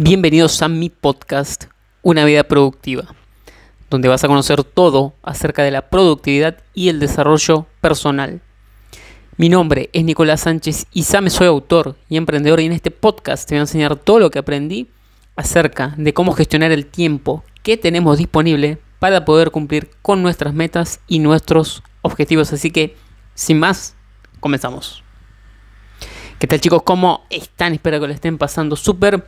Bienvenidos a mi podcast Una vida productiva, donde vas a conocer todo acerca de la productividad y el desarrollo personal. Mi nombre es Nicolás Sánchez y Same soy autor y emprendedor y en este podcast te voy a enseñar todo lo que aprendí acerca de cómo gestionar el tiempo que tenemos disponible para poder cumplir con nuestras metas y nuestros objetivos. Así que, sin más, comenzamos. ¿Qué tal chicos? ¿Cómo están? Espero que lo estén pasando súper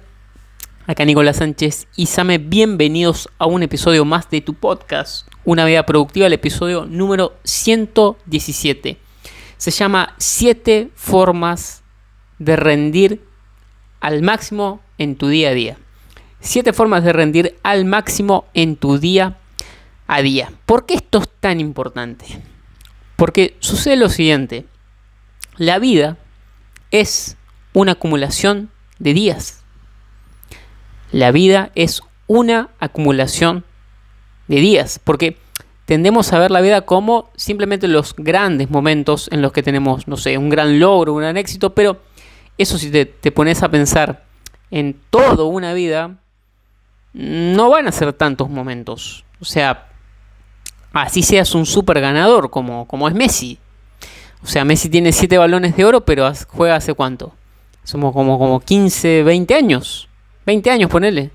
Acá Nicolás Sánchez y Same, bienvenidos a un episodio más de tu podcast, Una vida productiva, el episodio número 117. Se llama 7 formas de rendir al máximo en tu día a día. 7 formas de rendir al máximo en tu día a día. ¿Por qué esto es tan importante? Porque sucede lo siguiente. La vida es una acumulación de días la vida es una acumulación de días, porque tendemos a ver la vida como simplemente los grandes momentos en los que tenemos, no sé, un gran logro, un gran éxito, pero eso si te, pones a pensar en toda una vida, no van a ser tantos momentos. O sea, así seas un super ganador como, como es Messi. O sea, Messi tiene 7 balones de oro, pero juega hace cuánto? Somos como, como 15, 20 años. 20 años, ponele.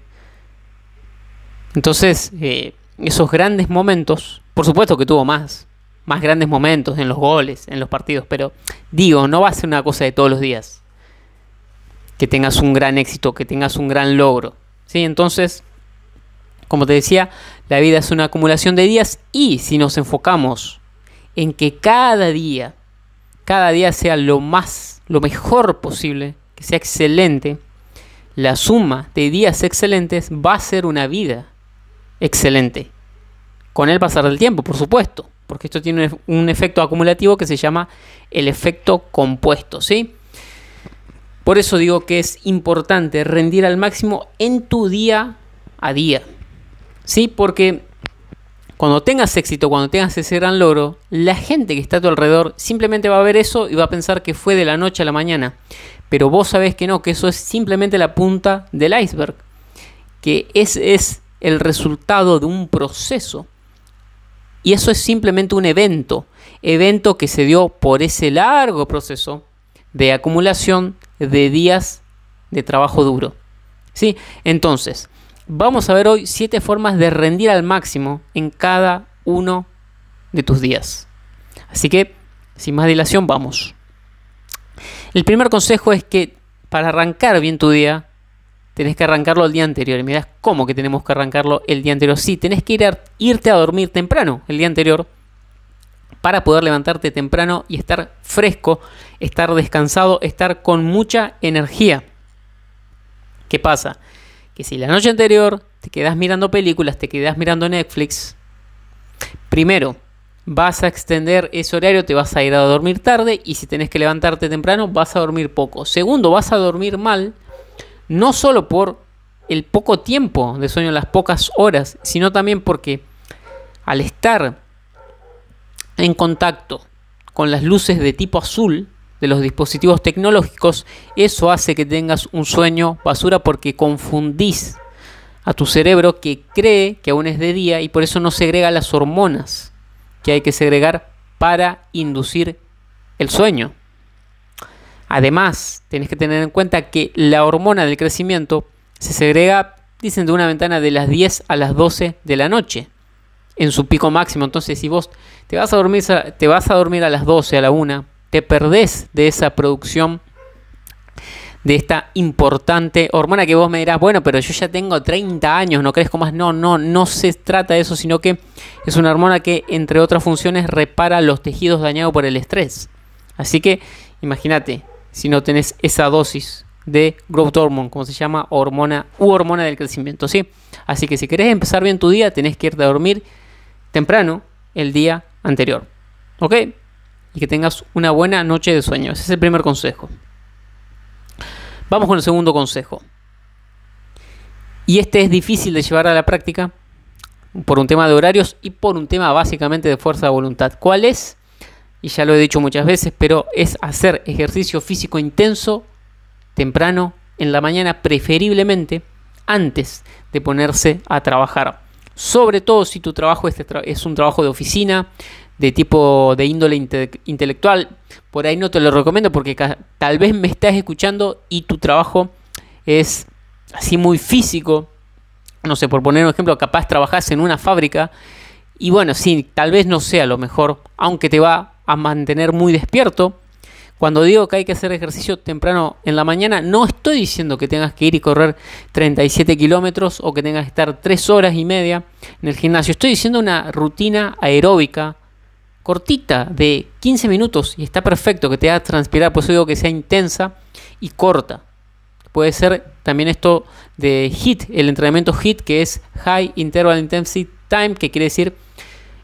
Entonces, eh, esos grandes momentos, por supuesto que tuvo más, más grandes momentos en los goles, en los partidos, pero digo, no va a ser una cosa de todos los días. Que tengas un gran éxito, que tengas un gran logro. ¿sí? Entonces, como te decía, la vida es una acumulación de días y si nos enfocamos en que cada día, cada día sea lo más, lo mejor posible, que sea excelente, la suma de días excelentes va a ser una vida excelente. Con el pasar del tiempo, por supuesto, porque esto tiene un efecto acumulativo que se llama el efecto compuesto, ¿sí? Por eso digo que es importante rendir al máximo en tu día a día. ¿Sí? Porque cuando tengas éxito, cuando tengas ese gran logro, la gente que está a tu alrededor simplemente va a ver eso y va a pensar que fue de la noche a la mañana. Pero vos sabés que no, que eso es simplemente la punta del iceberg. Que ese es el resultado de un proceso. Y eso es simplemente un evento. Evento que se dio por ese largo proceso de acumulación de días de trabajo duro. ¿Sí? Entonces, vamos a ver hoy siete formas de rendir al máximo en cada uno de tus días. Así que, sin más dilación, vamos. El primer consejo es que para arrancar bien tu día, tenés que arrancarlo el día anterior. Y das cómo que tenemos que arrancarlo el día anterior. Sí, tenés que irte a dormir temprano el día anterior para poder levantarte temprano y estar fresco, estar descansado, estar con mucha energía. ¿Qué pasa? Que si la noche anterior te quedas mirando películas, te quedas mirando Netflix, primero, vas a extender ese horario, te vas a ir a dormir tarde y si tenés que levantarte temprano vas a dormir poco. Segundo, vas a dormir mal, no solo por el poco tiempo de sueño, las pocas horas, sino también porque al estar en contacto con las luces de tipo azul de los dispositivos tecnológicos, eso hace que tengas un sueño basura porque confundís a tu cerebro que cree que aún es de día y por eso no segrega las hormonas que hay que segregar para inducir el sueño. Además, tenés que tener en cuenta que la hormona del crecimiento se segrega, dicen, de una ventana de las 10 a las 12 de la noche, en su pico máximo. Entonces, si vos te vas a dormir, te vas a, dormir a las 12, a la 1, te perdés de esa producción de esta importante hormona que vos me dirás, bueno, pero yo ya tengo 30 años, no crezco más. No, no, no se trata de eso, sino que es una hormona que, entre otras funciones, repara los tejidos dañados por el estrés. Así que, imagínate, si no tenés esa dosis de growth hormone, como se llama, hormona u hormona del crecimiento, ¿sí? Así que si querés empezar bien tu día, tenés que irte a dormir temprano el día anterior, ¿ok? Y que tengas una buena noche de sueño. Ese es el primer consejo. Vamos con el segundo consejo. Y este es difícil de llevar a la práctica por un tema de horarios y por un tema básicamente de fuerza de voluntad. ¿Cuál es? Y ya lo he dicho muchas veces, pero es hacer ejercicio físico intenso temprano en la mañana, preferiblemente antes de ponerse a trabajar. Sobre todo si tu trabajo es, un trabajo de oficina, de tipo de índole intelectual. Por ahí no te lo recomiendo porque tal vez me estás escuchando y tu trabajo es así muy físico. No sé, por poner un ejemplo, capaz trabajas en una fábrica y bueno, sí, tal vez no sea lo mejor, aunque te va a mantener muy despierto. Cuando digo que hay que hacer ejercicio temprano en la mañana, no estoy diciendo que tengas que ir y correr 37 kilómetros o que tengas que estar 3 horas y media en el gimnasio. Estoy diciendo una rutina aeróbica cortita de 15 minutos y está perfecto que te haga transpirar. Por eso digo que sea intensa y corta. Puede ser también esto de HIT, el entrenamiento HIT que es High Interval Intensity Time, que quiere decir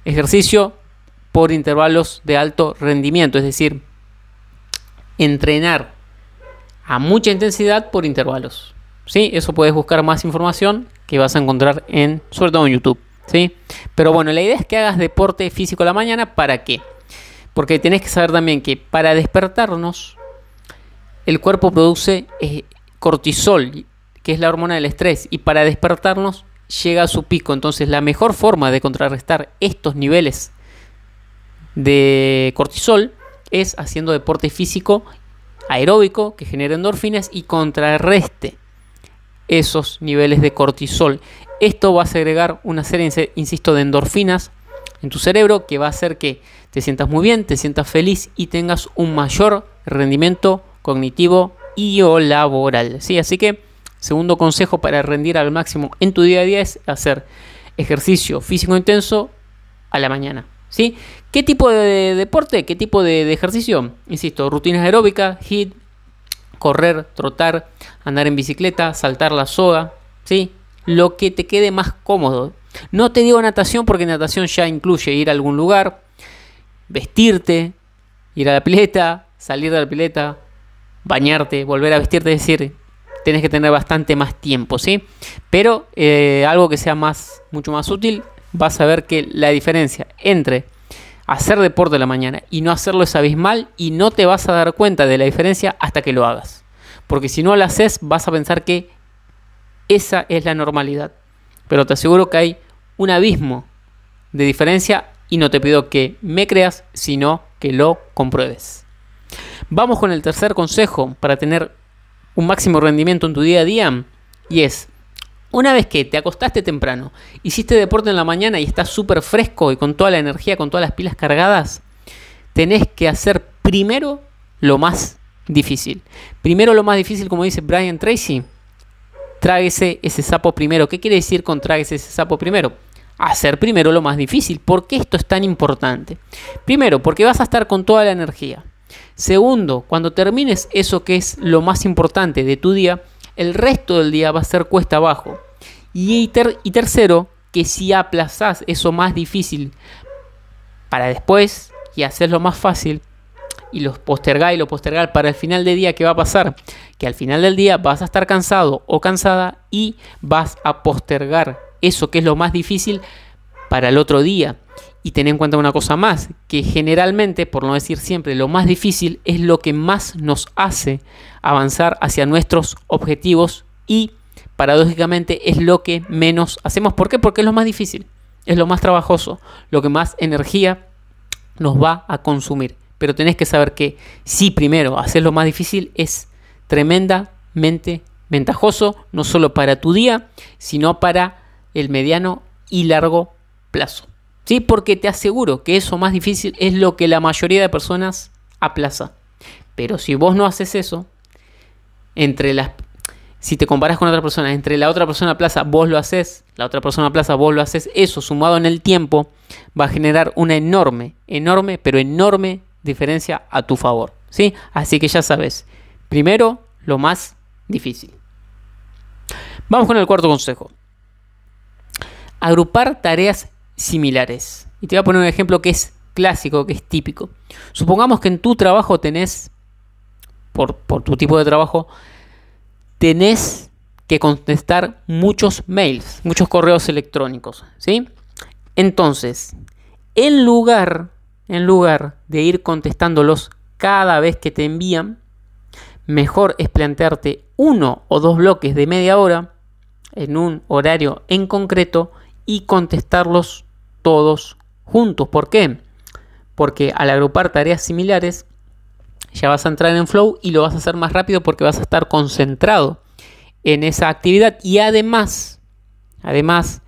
ejercicio por intervalos de alto rendimiento, es decir, entrenar a mucha intensidad por intervalos. ¿Sí? Eso puedes buscar más información que vas a encontrar en, sobre todo en YouTube. ¿Sí? Pero bueno, la idea es que hagas deporte físico la mañana. ¿Para qué? Porque tienes que saber también que para despertarnos, el cuerpo produce eh, cortisol, que es la hormona del estrés. Y para despertarnos llega a su pico. Entonces la mejor forma de contrarrestar estos niveles de cortisol es haciendo deporte físico aeróbico que genere endorfinas y contrarreste esos niveles de cortisol. Esto va a segregar una serie, insisto, de endorfinas en tu cerebro que va a hacer que te sientas muy bien, te sientas feliz y tengas un mayor rendimiento cognitivo y o laboral. ¿sí? Así que Segundo consejo para rendir al máximo en tu día a día es hacer ejercicio físico intenso a la mañana. ¿sí? ¿Qué tipo de deporte? ¿Qué tipo de, ejercicio? Insisto, rutinas aeróbicas, hit, correr, trotar, andar en bicicleta, saltar la soga, ¿sí? Lo que te quede más cómodo. No te digo natación porque natación ya incluye ir a algún lugar, vestirte, ir a la pileta, salir de la pileta, bañarte, volver a vestirte, es decir, tenés que tener bastante más tiempo, ¿sí? Pero eh, algo que sea más, mucho más útil, vas a ver que la diferencia entre hacer deporte de la mañana y no hacerlo es abismal y no te vas a dar cuenta de la diferencia hasta que lo hagas. Porque si no lo haces, vas a pensar que esa es la normalidad. Pero te aseguro que hay un abismo de diferencia y no te pido que me creas, sino que lo compruebes. Vamos con el tercer consejo para tener un máximo rendimiento en tu día a día y es, una vez que te acostaste temprano, hiciste deporte en la mañana y estás súper fresco y con toda la energía, con todas las pilas cargadas, tenés que hacer primero lo más difícil. Primero lo más difícil, como dice Brian Tracy, tráguese ese sapo primero. ¿Qué quiere decir con tráguese ese sapo primero? Hacer primero lo más difícil. ¿Por qué esto es tan importante? Primero, porque vas a estar con toda la energía. Segundo, cuando termines eso que es lo más importante de tu día, el resto del día va a ser cuesta abajo. Y, tercero, que si aplazás eso más difícil para después y hacerlo más fácil, y los postergar y lo postergar para el final del día, ¿qué va a pasar? Que al final del día vas a estar cansado o cansada y vas a postergar eso que es lo más difícil para el otro día. Y ten en cuenta una cosa más, que generalmente, por no decir siempre, lo más difícil es lo que más nos hace avanzar hacia nuestros objetivos y paradójicamente es lo que menos hacemos. ¿Por qué? Porque es lo más difícil, es lo más trabajoso, lo que más energía nos va a consumir. Pero tenés que saber que si primero hacer lo más difícil es tremendamente ventajoso, no solo para tu día, sino para el mediano y largo plazo. ¿Sí? Porque te aseguro que eso más difícil es lo que la mayoría de personas aplaza. Pero si vos no haces eso, entre las si te comparas con otra persona, entre la otra persona aplaza, vos lo haces, la otra persona aplaza, vos lo haces, eso sumado en el tiempo va a generar una enorme, enorme, pero enorme diferencia a tu favor. ¿sí? Así que ya sabes, primero lo más difícil. Vamos con el cuarto consejo. Agrupar tareas similares. Y te voy a poner un ejemplo que es clásico, que es típico. Supongamos que en tu trabajo tenés, por, tu tipo de trabajo, tenés que contestar muchos mails, muchos correos electrónicos, ¿sí? Entonces, en lugar, en lugar de ir contestándolos cada vez que te envían, mejor es plantearte uno o dos bloques de media hora en un horario en concreto y contestarlos todos juntos. ¿Por qué? Porque al agrupar tareas similares ya vas a entrar en flow y lo vas a hacer más rápido porque vas a estar concentrado en esa actividad y además, además,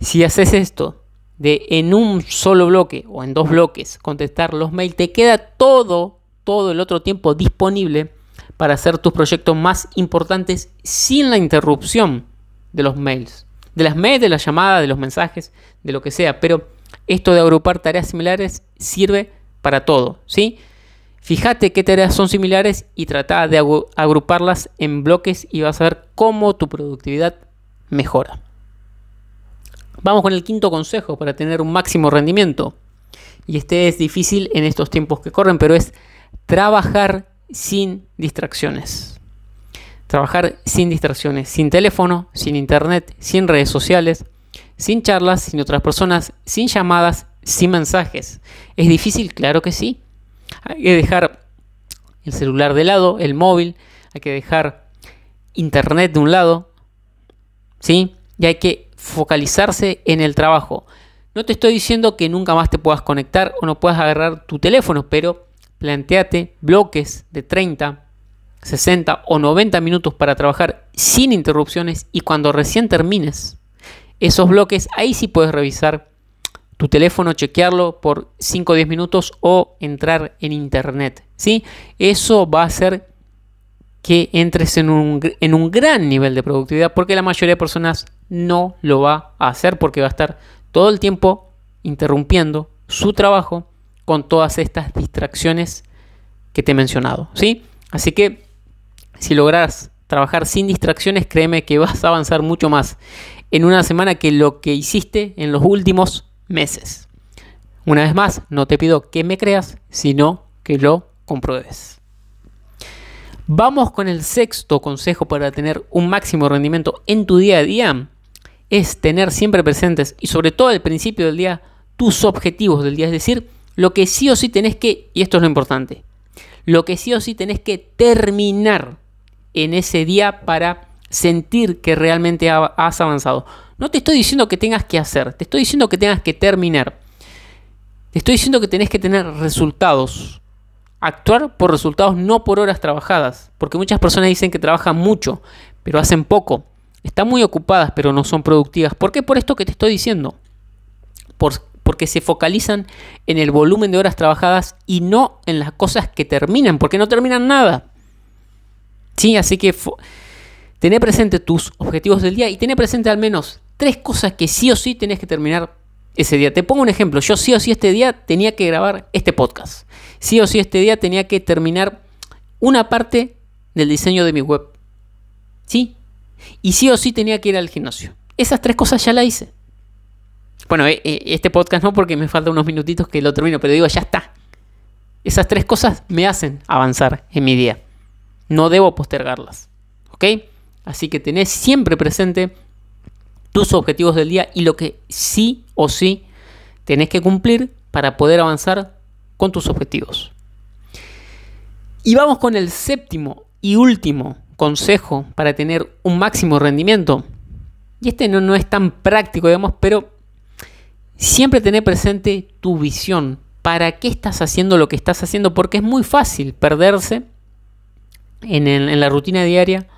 si haces esto de en un solo bloque o en dos bloques contestar los mails, te queda todo, todo el otro tiempo disponible para hacer tus proyectos más importantes sin la interrupción de los mails. De las mails, de las llamadas, de los mensajes, de lo que sea. Pero esto de agrupar tareas similares sirve para todo, ¿sí? Fíjate qué tareas son similares y trata de agruparlas en bloques y vas a ver cómo tu productividad mejora. Vamos con el quinto consejo para tener un máximo rendimiento. Y este es difícil en estos tiempos que corren, pero es trabajar sin distracciones. Trabajar sin distracciones, sin teléfono, sin internet, sin redes sociales, sin charlas, sin otras personas, sin llamadas, sin mensajes. ¿Es difícil? Claro que sí. Hay que dejar el celular de lado, el móvil, hay que dejar internet de un lado, ¿sí? Y hay que focalizarse en el trabajo. No te estoy diciendo que nunca más te puedas conectar o no puedas agarrar tu teléfono, pero planteate bloques de 30, 60 o 90 minutos para trabajar sin interrupciones y cuando recién termines esos bloques, ahí sí puedes revisar tu teléfono, chequearlo por 5 o 10 minutos o entrar en internet. ¿sí? Eso va a hacer que entres en un, en un gran nivel de productividad porque la mayoría de personas no lo va a hacer porque va a estar todo el tiempo interrumpiendo su trabajo con todas estas distracciones que te he mencionado. ¿sí? Así que si logras trabajar sin distracciones, créeme que vas a avanzar mucho más en una semana que lo que hiciste en los últimos meses. Una vez más, no te pido que me creas, sino que lo compruebes. Vamos con el sexto consejo para tener un máximo rendimiento en tu día a día. Es tener siempre presentes y sobre todo al principio del día tus objetivos del día. Es decir, lo que sí o sí tenés que, y esto es lo importante, lo que sí o sí tenés que terminar en ese día para sentir que realmente has avanzado. No te estoy diciendo que tengas que hacer, te estoy diciendo que tengas que terminar. Te estoy diciendo que tenés que tener resultados. Actuar por resultados, no por horas trabajadas. Porque muchas personas dicen que trabajan mucho, pero hacen poco. Están muy ocupadas, pero no son productivas. ¿Por qué? Por esto que te estoy diciendo. porque se focalizan en el volumen de horas trabajadas y no en las cosas que terminan, porque no terminan nada. Sí, así que tené presente tus objetivos del día y tené presente al menos tres cosas que sí o sí tenés que terminar ese día. Te pongo un ejemplo. Yo sí o sí este día tenía que grabar este podcast. Sí o sí este día tenía que terminar una parte del diseño de mi web. ¿Sí? Y sí o sí tenía que ir al gimnasio. Esas tres cosas ya la hice. Bueno, eh, eh, este podcast no porque me faltan unos minutitos que lo termino, pero digo, ya está. Esas tres cosas me hacen avanzar en mi día. No debo postergarlas. ¿Ok? Así que tenés siempre presente tus objetivos del día y lo que sí o sí tenés que cumplir para poder avanzar con tus objetivos. Y vamos con el séptimo y último consejo para tener un máximo rendimiento. Y este no, no es tan práctico, digamos, pero siempre tener presente tu visión. ¿Para qué estás haciendo lo que estás haciendo? Porque es muy fácil perderse en, en la rutina diaria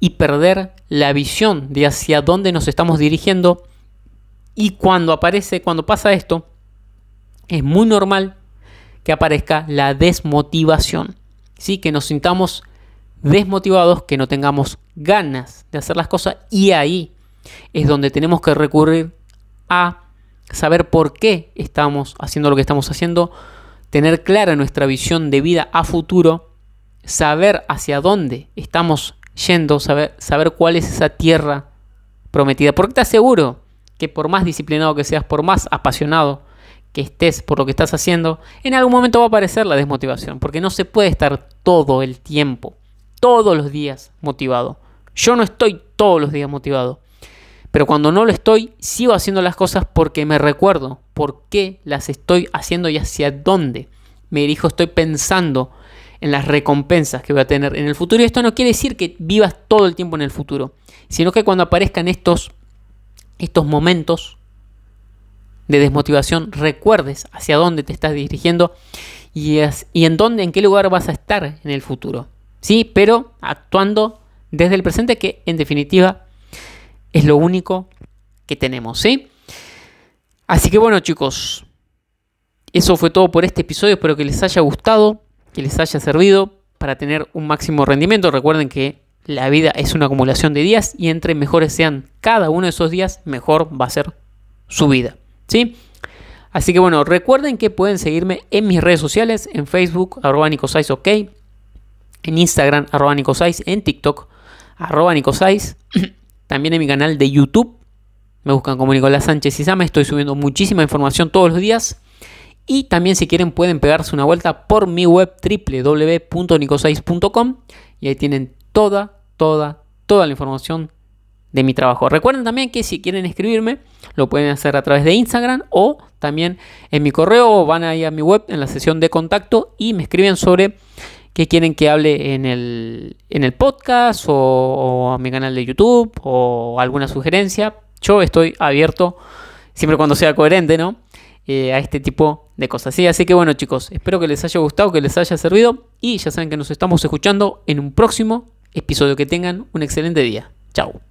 y perder la visión de hacia dónde nos estamos dirigiendo. Y cuando aparece, cuando pasa esto, es muy normal que aparezca la desmotivación. ¿sí? Que nos sintamos desmotivados, que no tengamos ganas de hacer las cosas y ahí es donde tenemos que recurrir a saber por qué estamos haciendo lo que estamos haciendo, tener clara nuestra visión de vida a futuro, saber hacia dónde estamos yendo, saber, saber cuál es esa tierra prometida. Porque te aseguro que por más disciplinado que seas, por más apasionado que estés por lo que estás haciendo, en algún momento va a aparecer la desmotivación. Porque no se puede estar todo el tiempo, todos los días motivado. Yo no estoy todos los días motivado. Pero cuando no lo estoy, sigo haciendo las cosas porque me recuerdo por qué las estoy haciendo y hacia dónde me dirijo. Estoy pensando en las recompensas que voy a tener en el futuro. Y esto no quiere decir que vivas todo el tiempo en el futuro, sino que cuando aparezcan estos, estos momentos de desmotivación, recuerdes hacia dónde te estás dirigiendo y, y en dónde, en qué lugar vas a estar en el futuro. Sí, pero actuando desde el presente, que en definitiva es lo único que tenemos, ¿sí? Así que bueno, chicos, eso fue todo por este episodio. Espero que les haya gustado, que les haya servido para tener un máximo rendimiento. Recuerden que la vida es una acumulación de días y entre mejores sean cada uno de esos días, mejor va a ser su vida, ¿sí? Así que bueno, recuerden que pueden seguirme en mis redes sociales, en Facebook, arroba ok, en Instagram, arroba en TikTok, arroba también en mi canal de YouTube, me buscan como Nicolás Sánchez y Sama, estoy subiendo muchísima información todos los días. Y también si quieren pueden pegarse una vuelta por mi web www.nicosais.com y ahí tienen toda, toda, toda la información de mi trabajo. Recuerden también que si quieren escribirme, lo pueden hacer a través de Instagram o también en mi correo o van ahí a mi web en la sesión de contacto y me escriben sobre qué quieren que hable en el, en el podcast o, a mi canal de YouTube o alguna sugerencia. Yo estoy abierto, siempre cuando sea coherente, ¿no? Eh, a este tipo de cosas. ¿sí? Así que bueno chicos, espero que les haya gustado, que les haya servido y ya saben que nos estamos escuchando en un próximo episodio. Que tengan un excelente día. Chao.